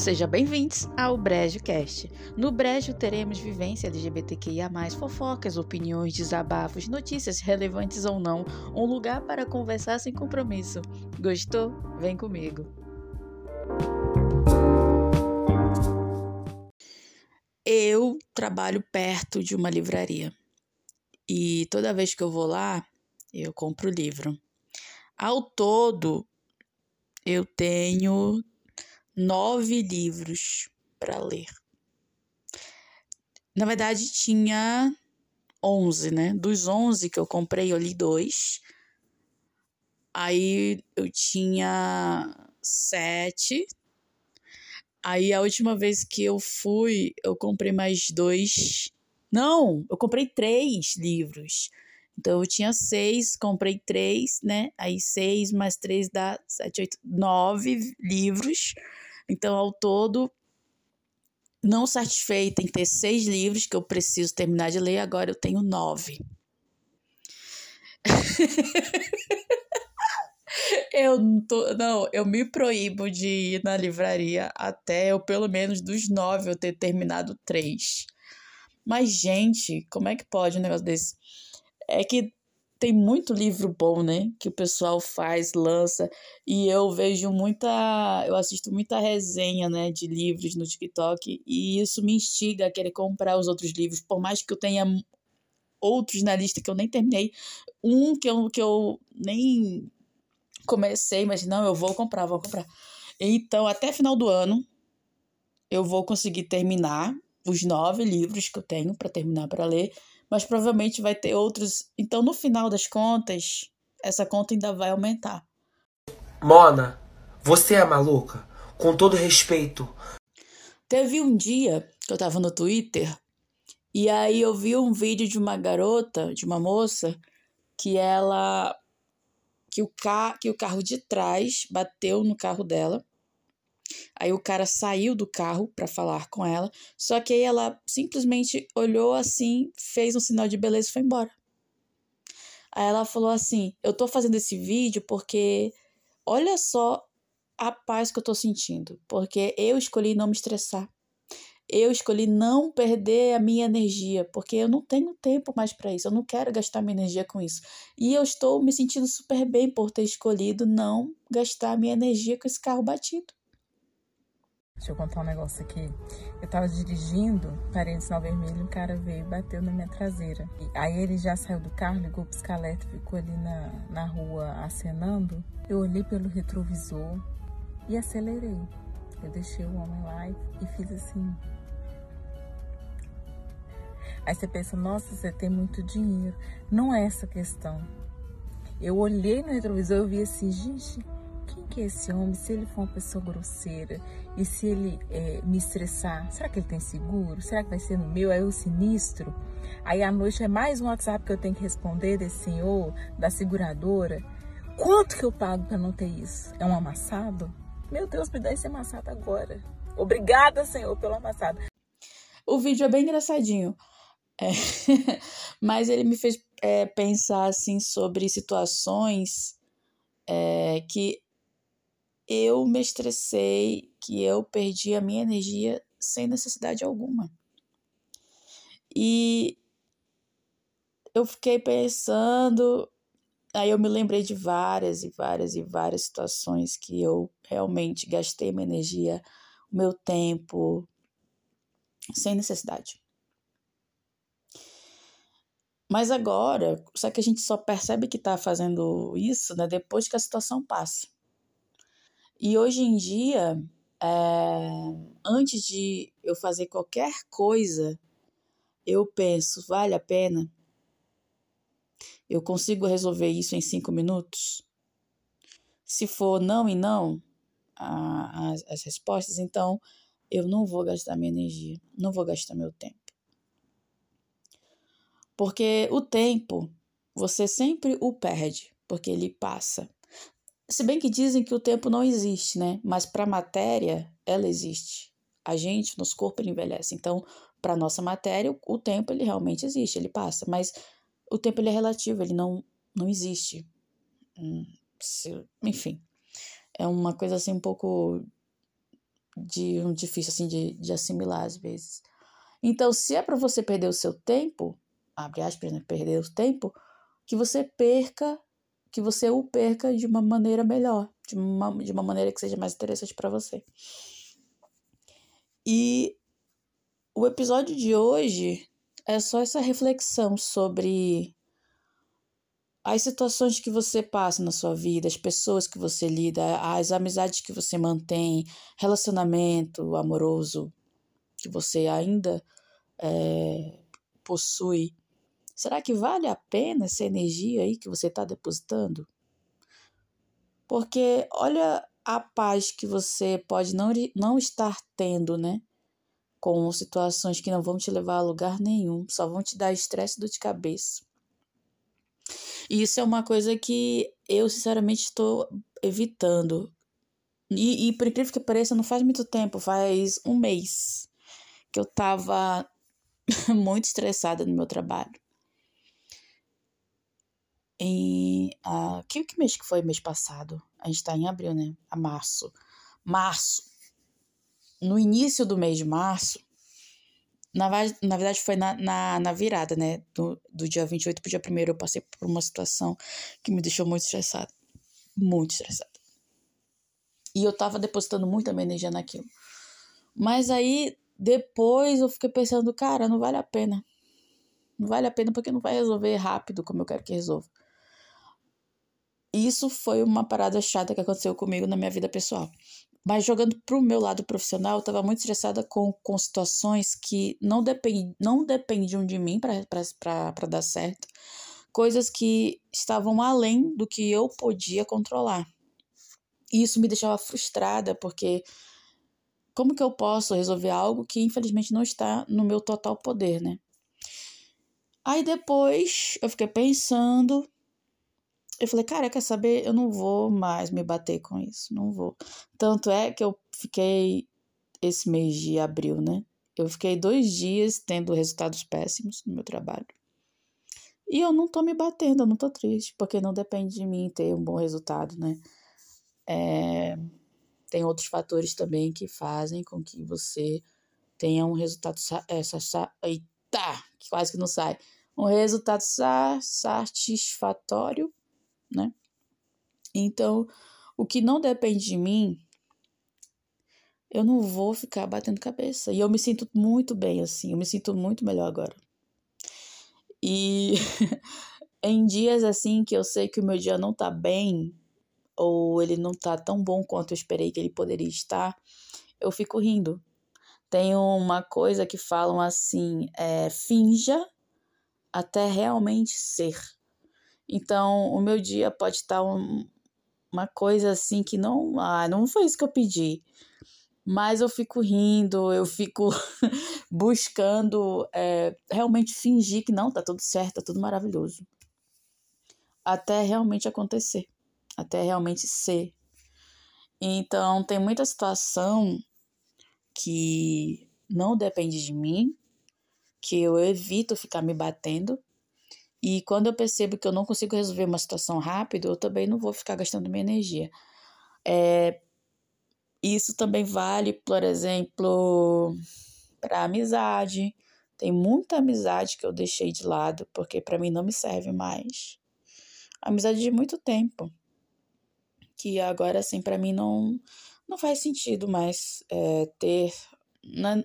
Sejam bem-vindos ao Brejo Cast. No Brejo teremos vivência LGBTQIA+, fofocas, opiniões, desabafos, notícias relevantes ou não, um lugar para conversar sem compromisso. Gostou? Vem comigo. Eu trabalho perto de uma livraria e toda vez que eu vou lá, eu compro livro. Ao todo, eu tenho nove livros para ler. Na verdade, tinha onze, né? Dos onze que eu comprei, eu li dois. Aí eu tinha sete. Aí a última vez que eu fui, eu comprei mais dois. Não, eu comprei três livros. Então eu tinha seis, comprei três, né? Aí seis mais três dá sete, oito, nove livros. Então, ao todo, não satisfeita em ter seis livros que eu preciso terminar de ler, agora eu tenho nove. eu não, tô, não, eu me proíbo de ir na livraria até eu, pelo menos dos nove, eu ter terminado três. Mas, gente, como é que pode um negócio desse? É que tem muito livro bom, né? Que o pessoal faz, lança. E eu vejo muita. Eu assisto muita resenha, né? De livros no TikTok. E isso me instiga a querer comprar os outros livros. Por mais que eu tenha outros na lista que eu nem terminei. Um que eu, que eu nem comecei, mas não, eu vou comprar, vou comprar. Então, até final do ano, eu vou conseguir terminar os nove livros que eu tenho para terminar para ler mas provavelmente vai ter outros. Então, no final das contas, essa conta ainda vai aumentar. Mona, você é maluca? Com todo respeito. Teve um dia que eu tava no Twitter e aí eu vi um vídeo de uma garota, de uma moça, que ela. que o, ca, que o carro de trás bateu no carro dela Aí o cara saiu do carro para falar com ela, só que aí ela simplesmente olhou assim, fez um sinal de beleza e foi embora. Aí ela falou assim: Eu tô fazendo esse vídeo porque olha só a paz que eu tô sentindo, porque eu escolhi não me estressar. Eu escolhi não perder a minha energia, porque eu não tenho tempo mais para isso, eu não quero gastar minha energia com isso. E eu estou me sentindo super bem por ter escolhido não gastar minha energia com esse carro batido. Deixa eu contar um negócio aqui. Eu tava dirigindo, parei no sinal vermelho, um cara veio e bateu na minha traseira. E aí ele já saiu do carro, ligou pro pisca ficou ali na, na rua acenando. Eu olhei pelo retrovisor e acelerei. Eu deixei o homem lá e, e fiz assim. Aí você pensa, nossa, você tem muito dinheiro. Não é essa questão. Eu olhei no retrovisor e vi assim, gente, quem que é esse homem? Se ele for uma pessoa grosseira e se ele é, me estressar, será que ele tem seguro? Será que vai ser no meu? É o sinistro? Aí à noite é mais um WhatsApp que eu tenho que responder desse senhor, da seguradora. Quanto que eu pago para não ter isso? É um amassado? Meu Deus, me dá esse amassado agora. Obrigada, Senhor, pelo amassado. O vídeo é bem engraçadinho. É. Mas ele me fez é, pensar assim sobre situações é, que eu me estressei, que eu perdi a minha energia sem necessidade alguma. E eu fiquei pensando, aí eu me lembrei de várias e várias e várias situações que eu realmente gastei minha energia, o meu tempo, sem necessidade. Mas agora, só que a gente só percebe que está fazendo isso né, depois que a situação passa. E hoje em dia, é, antes de eu fazer qualquer coisa, eu penso, vale a pena? Eu consigo resolver isso em cinco minutos? Se for não e não, a, as, as respostas, então eu não vou gastar minha energia, não vou gastar meu tempo. Porque o tempo, você sempre o perde, porque ele passa. Se bem que dizem que o tempo não existe, né? Mas para a matéria, ela existe. A gente, nosso corpo, ele envelhece. Então, para nossa matéria, o tempo ele realmente existe, ele passa. Mas o tempo ele é relativo, ele não, não existe. Hum, enfim, é uma coisa assim um pouco de um difícil assim de, de assimilar às vezes. Então, se é para você perder o seu tempo, abre aspas, né, perder o tempo, que você perca, que você o perca de uma maneira melhor, de uma, de uma maneira que seja mais interessante para você. E o episódio de hoje é só essa reflexão sobre as situações que você passa na sua vida, as pessoas que você lida, as amizades que você mantém, relacionamento amoroso que você ainda é, possui. Será que vale a pena essa energia aí que você está depositando? Porque olha a paz que você pode não, não estar tendo, né? Com situações que não vão te levar a lugar nenhum, só vão te dar estresse e dor de cabeça. E isso é uma coisa que eu, sinceramente, estou evitando. E, e por incrível que pareça, não faz muito tempo, faz um mês que eu tava muito estressada no meu trabalho. Em, uh, que, que mês que foi mês passado? A gente tá em abril, né? A março. Março. No início do mês de março, na, na verdade foi na, na, na virada, né? Do, do dia 28 pro dia 1 eu passei por uma situação que me deixou muito estressada. Muito estressada. E eu tava depositando muita minha energia naquilo. Mas aí, depois eu fiquei pensando, cara, não vale a pena. Não vale a pena porque não vai resolver rápido como eu quero que resolva. Isso foi uma parada chata que aconteceu comigo na minha vida pessoal. Mas jogando pro meu lado profissional, eu tava muito estressada com, com situações que não, depend, não dependiam de mim para dar certo. Coisas que estavam além do que eu podia controlar. E isso me deixava frustrada, porque como que eu posso resolver algo que infelizmente não está no meu total poder, né? Aí depois eu fiquei pensando, eu falei, cara, quer saber? Eu não vou mais me bater com isso, não vou. Tanto é que eu fiquei esse mês de abril, né? Eu fiquei dois dias tendo resultados péssimos no meu trabalho. E eu não tô me batendo, eu não tô triste, porque não depende de mim ter um bom resultado, né? É, tem outros fatores também que fazem com que você tenha um resultado. Essa, eita, quase que não sai. Um resultado satisfatório, né? Então, o que não depende de mim, eu não vou ficar batendo cabeça. E eu me sinto muito bem assim, eu me sinto muito melhor agora. E em dias assim que eu sei que o meu dia não tá bem, ou ele não tá tão bom quanto eu esperei que ele poderia estar, eu fico rindo. Tem uma coisa que falam assim, é, finja até realmente ser. Então, o meu dia pode estar um, uma coisa assim que não, ah, não foi isso que eu pedi. Mas eu fico rindo, eu fico buscando é, realmente fingir que não, tá tudo certo, tá tudo maravilhoso. Até realmente acontecer até realmente ser. Então, tem muita situação que não depende de mim, que eu evito ficar me batendo. E quando eu percebo que eu não consigo resolver uma situação rápido, eu também não vou ficar gastando minha energia. É, isso também vale, por exemplo, para amizade. Tem muita amizade que eu deixei de lado porque para mim não me serve mais. Amizade de muito tempo que agora, assim, para mim não, não faz sentido mais é, ter. É,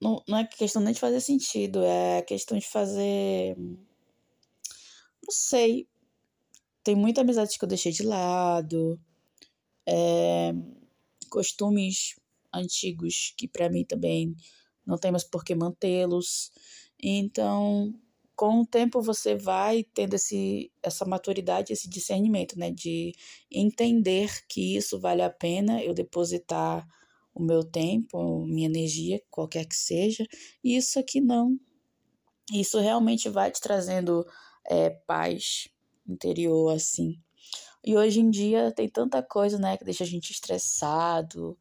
não, não é questão nem de fazer sentido, é questão de fazer. Não sei. Tem muita amizade que eu deixei de lado. É, costumes antigos que para mim também não tem mais por que mantê-los. Então, com o tempo você vai tendo esse, essa maturidade, esse discernimento, né? De entender que isso vale a pena eu depositar o meu tempo, minha energia, qualquer que seja, e isso aqui não. Isso realmente vai te trazendo é, paz interior, assim. E hoje em dia tem tanta coisa, né, que deixa a gente estressado,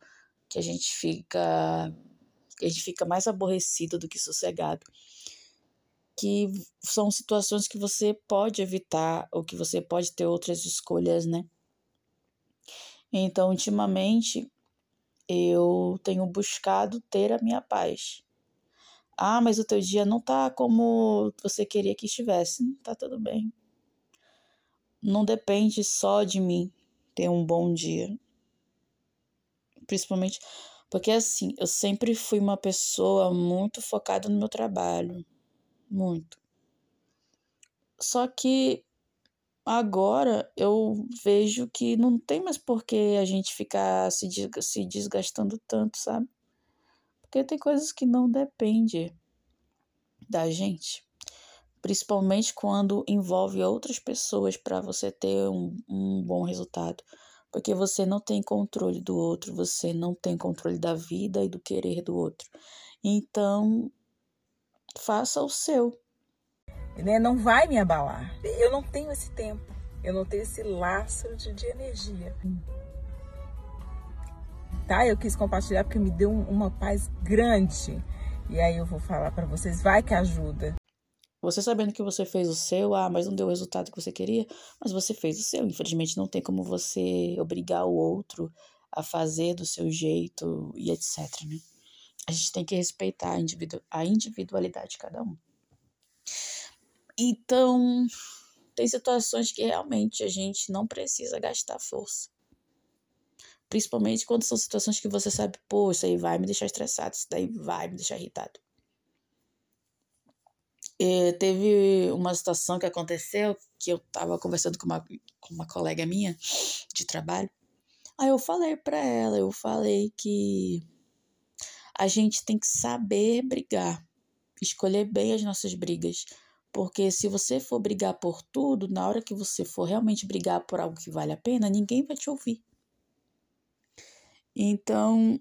que a gente fica que a gente fica mais aborrecido do que sossegado que são situações que você pode evitar ou que você pode ter outras escolhas, né? Então, ultimamente, eu tenho buscado ter a minha paz. Ah, mas o teu dia não tá como você queria que estivesse. Tá tudo bem. Não depende só de mim ter um bom dia. Principalmente porque assim, eu sempre fui uma pessoa muito focada no meu trabalho, muito. Só que agora eu vejo que não tem mais por que a gente ficar se, desgastando tanto, sabe? Porque tem coisas que não dependem da gente. Principalmente quando envolve outras pessoas para você ter um, um bom resultado. Porque você não tem controle do outro, você não tem controle da vida e do querer do outro. Então, faça o seu né, não vai me abalar. Eu não tenho esse tempo, eu não tenho esse laço de, de energia. Tá? Eu quis compartilhar porque me deu uma paz grande. E aí eu vou falar para vocês, vai que ajuda. Você sabendo que você fez o seu, ah, mas não deu o resultado que você queria, mas você fez o seu. Infelizmente não tem como você obrigar o outro a fazer do seu jeito e etc, né? A gente tem que respeitar a, individu a individualidade de cada um. Então, tem situações que realmente a gente não precisa gastar força. Principalmente quando são situações que você sabe, pô, isso aí vai me deixar estressado, isso daí vai me deixar irritado. E teve uma situação que aconteceu que eu tava conversando com uma, com uma colega minha de trabalho. Aí eu falei para ela, eu falei que a gente tem que saber brigar, escolher bem as nossas brigas porque se você for brigar por tudo, na hora que você for realmente brigar por algo que vale a pena, ninguém vai te ouvir. Então,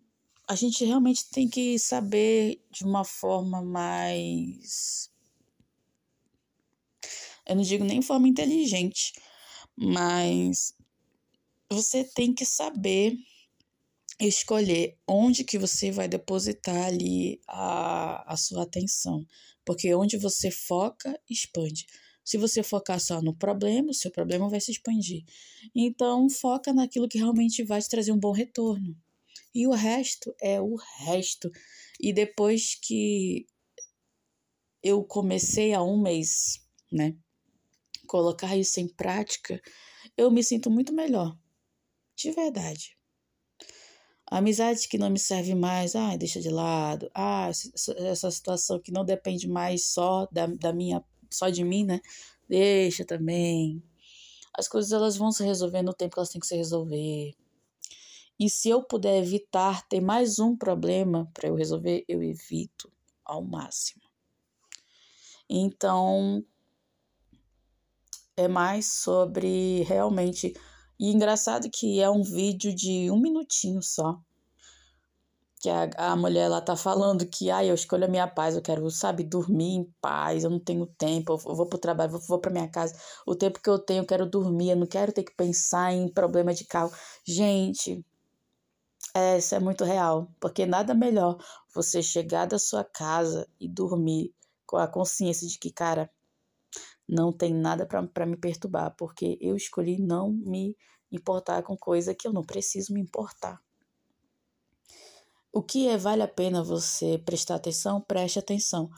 a gente realmente tem que saber de uma forma mais. Eu não digo nem forma inteligente, mas você tem que saber escolher onde que você vai depositar ali a, a sua atenção. Porque onde você foca, expande. Se você focar só no problema, o seu problema vai se expandir. Então, foca naquilo que realmente vai te trazer um bom retorno. E o resto é o resto. E depois que eu comecei há um mês, né, colocar isso em prática, eu me sinto muito melhor. De verdade. Amizade que não me serve mais, ah, deixa de lado. Ah, essa situação que não depende mais só da, da minha, só de mim, né? Deixa também. As coisas elas vão se resolver no tempo que elas têm que se resolver. E se eu puder evitar ter mais um problema para eu resolver, eu evito ao máximo. Então, é mais sobre realmente e engraçado que é um vídeo de um minutinho só. Que a, a mulher lá tá falando que, ah, eu escolho a minha paz, eu quero, sabe, dormir em paz, eu não tenho tempo, eu vou pro trabalho, vou, vou pra minha casa. O tempo que eu tenho, eu quero dormir, eu não quero ter que pensar em problema de carro. Gente, é, isso é muito real, porque nada melhor você chegar da sua casa e dormir com a consciência de que, cara, não tem nada para me perturbar, porque eu escolhi não me importar com coisa que eu não preciso me importar. O que é vale a pena você prestar atenção, preste atenção.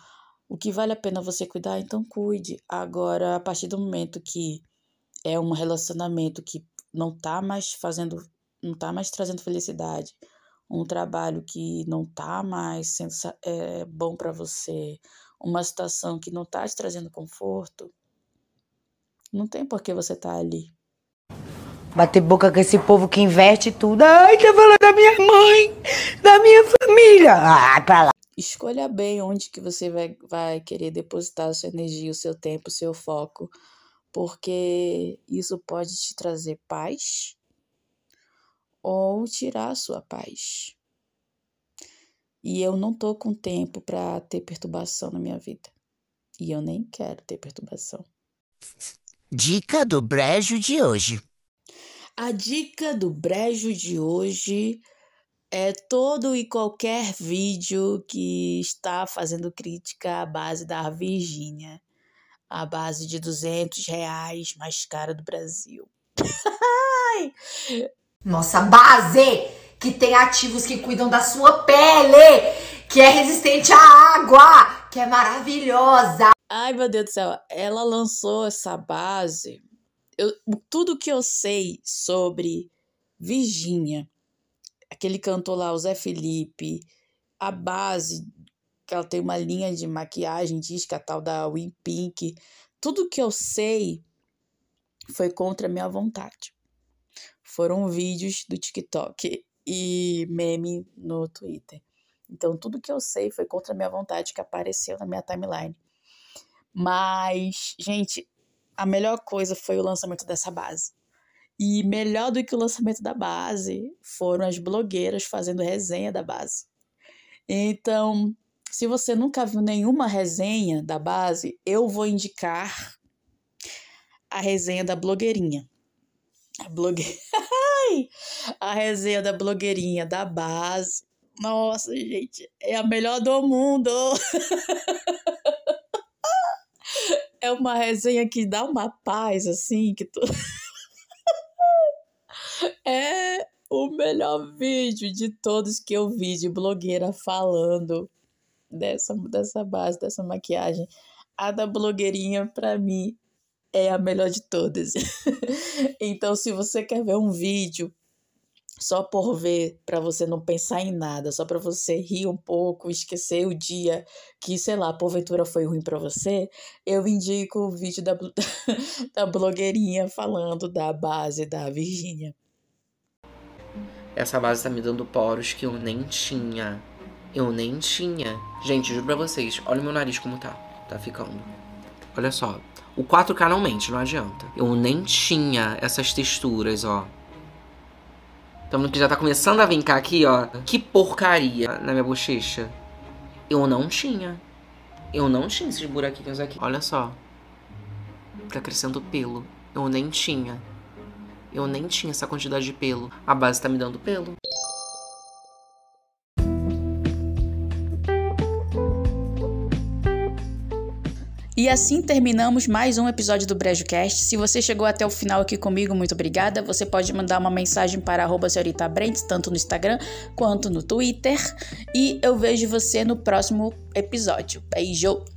O que vale a pena você cuidar, então cuide. Agora, a partir do momento que é um relacionamento que não tá mais fazendo, não tá mais trazendo felicidade, um trabalho que não tá mais sendo é, bom para você, uma situação que não está te trazendo conforto, não tem por que você estar tá ali. Bater boca com esse povo que investe tudo. Ai, tá falando da minha mãe, da minha família. Ah, pra lá. Escolha bem onde que você vai, vai querer depositar a sua energia, o seu tempo, o seu foco. Porque isso pode te trazer paz ou tirar a sua paz. E eu não tô com tempo para ter perturbação na minha vida. E eu nem quero ter perturbação. Dica do brejo de hoje. A dica do brejo de hoje é todo e qualquer vídeo que está fazendo crítica à base da Virgínia. A base de 200 reais mais cara do Brasil. Nossa base! que tem ativos que cuidam da sua pele, que é resistente à água, que é maravilhosa. Ai, meu Deus do céu, ela lançou essa base. Eu, tudo que eu sei sobre Virginia, aquele cantor lá, o Zé Felipe, a base, que ela tem uma linha de maquiagem, diz que a tal da Win Pink, tudo que eu sei foi contra a minha vontade. Foram vídeos do TikTok e meme no Twitter. Então, tudo que eu sei foi contra a minha vontade que apareceu na minha timeline. Mas, gente, a melhor coisa foi o lançamento dessa base. E melhor do que o lançamento da base foram as blogueiras fazendo resenha da base. Então, se você nunca viu nenhuma resenha da base, eu vou indicar a resenha da blogueirinha. A blogue... a resenha da blogueirinha da base. Nossa, gente, é a melhor do mundo. é uma resenha que dá uma paz, assim, que tu. é o melhor vídeo de todos que eu vi de blogueira falando dessa, dessa base, dessa maquiagem. A da blogueirinha, pra mim, é a melhor de todas. então, se você quer ver um vídeo só por ver, para você não pensar em nada, só para você rir um pouco, esquecer o dia que, sei lá, porventura foi ruim para você, eu indico o vídeo da, da blogueirinha falando da base da Virgínia. Essa base tá me dando poros que eu nem tinha. Eu nem tinha. Gente, juro pra vocês, olha o meu nariz como tá. Tá ficando. Olha só. O 4K não mente, não adianta. Eu nem tinha essas texturas, ó. Então que já tá começando a vincar aqui, ó. Que porcaria na minha bochecha. Eu não tinha. Eu não tinha esses buraquinhos aqui. Olha só. Tá crescendo pelo. Eu nem tinha. Eu nem tinha essa quantidade de pelo. A base tá me dando pelo. E assim terminamos mais um episódio do BrejoCast. Se você chegou até o final aqui comigo, muito obrigada. Você pode mandar uma mensagem para arroba senhorita Brentes, tanto no Instagram quanto no Twitter. E eu vejo você no próximo episódio. Beijo!